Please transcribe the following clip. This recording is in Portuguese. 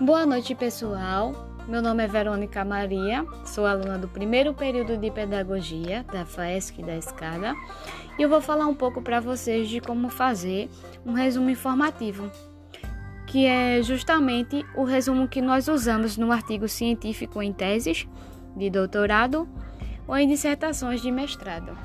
Boa noite, pessoal. Meu nome é Verônica Maria, sou aluna do primeiro período de Pedagogia da FAESC da Escada e eu vou falar um pouco para vocês de como fazer um resumo informativo, que é justamente o resumo que nós usamos no artigo científico em teses de doutorado ou em dissertações de mestrado.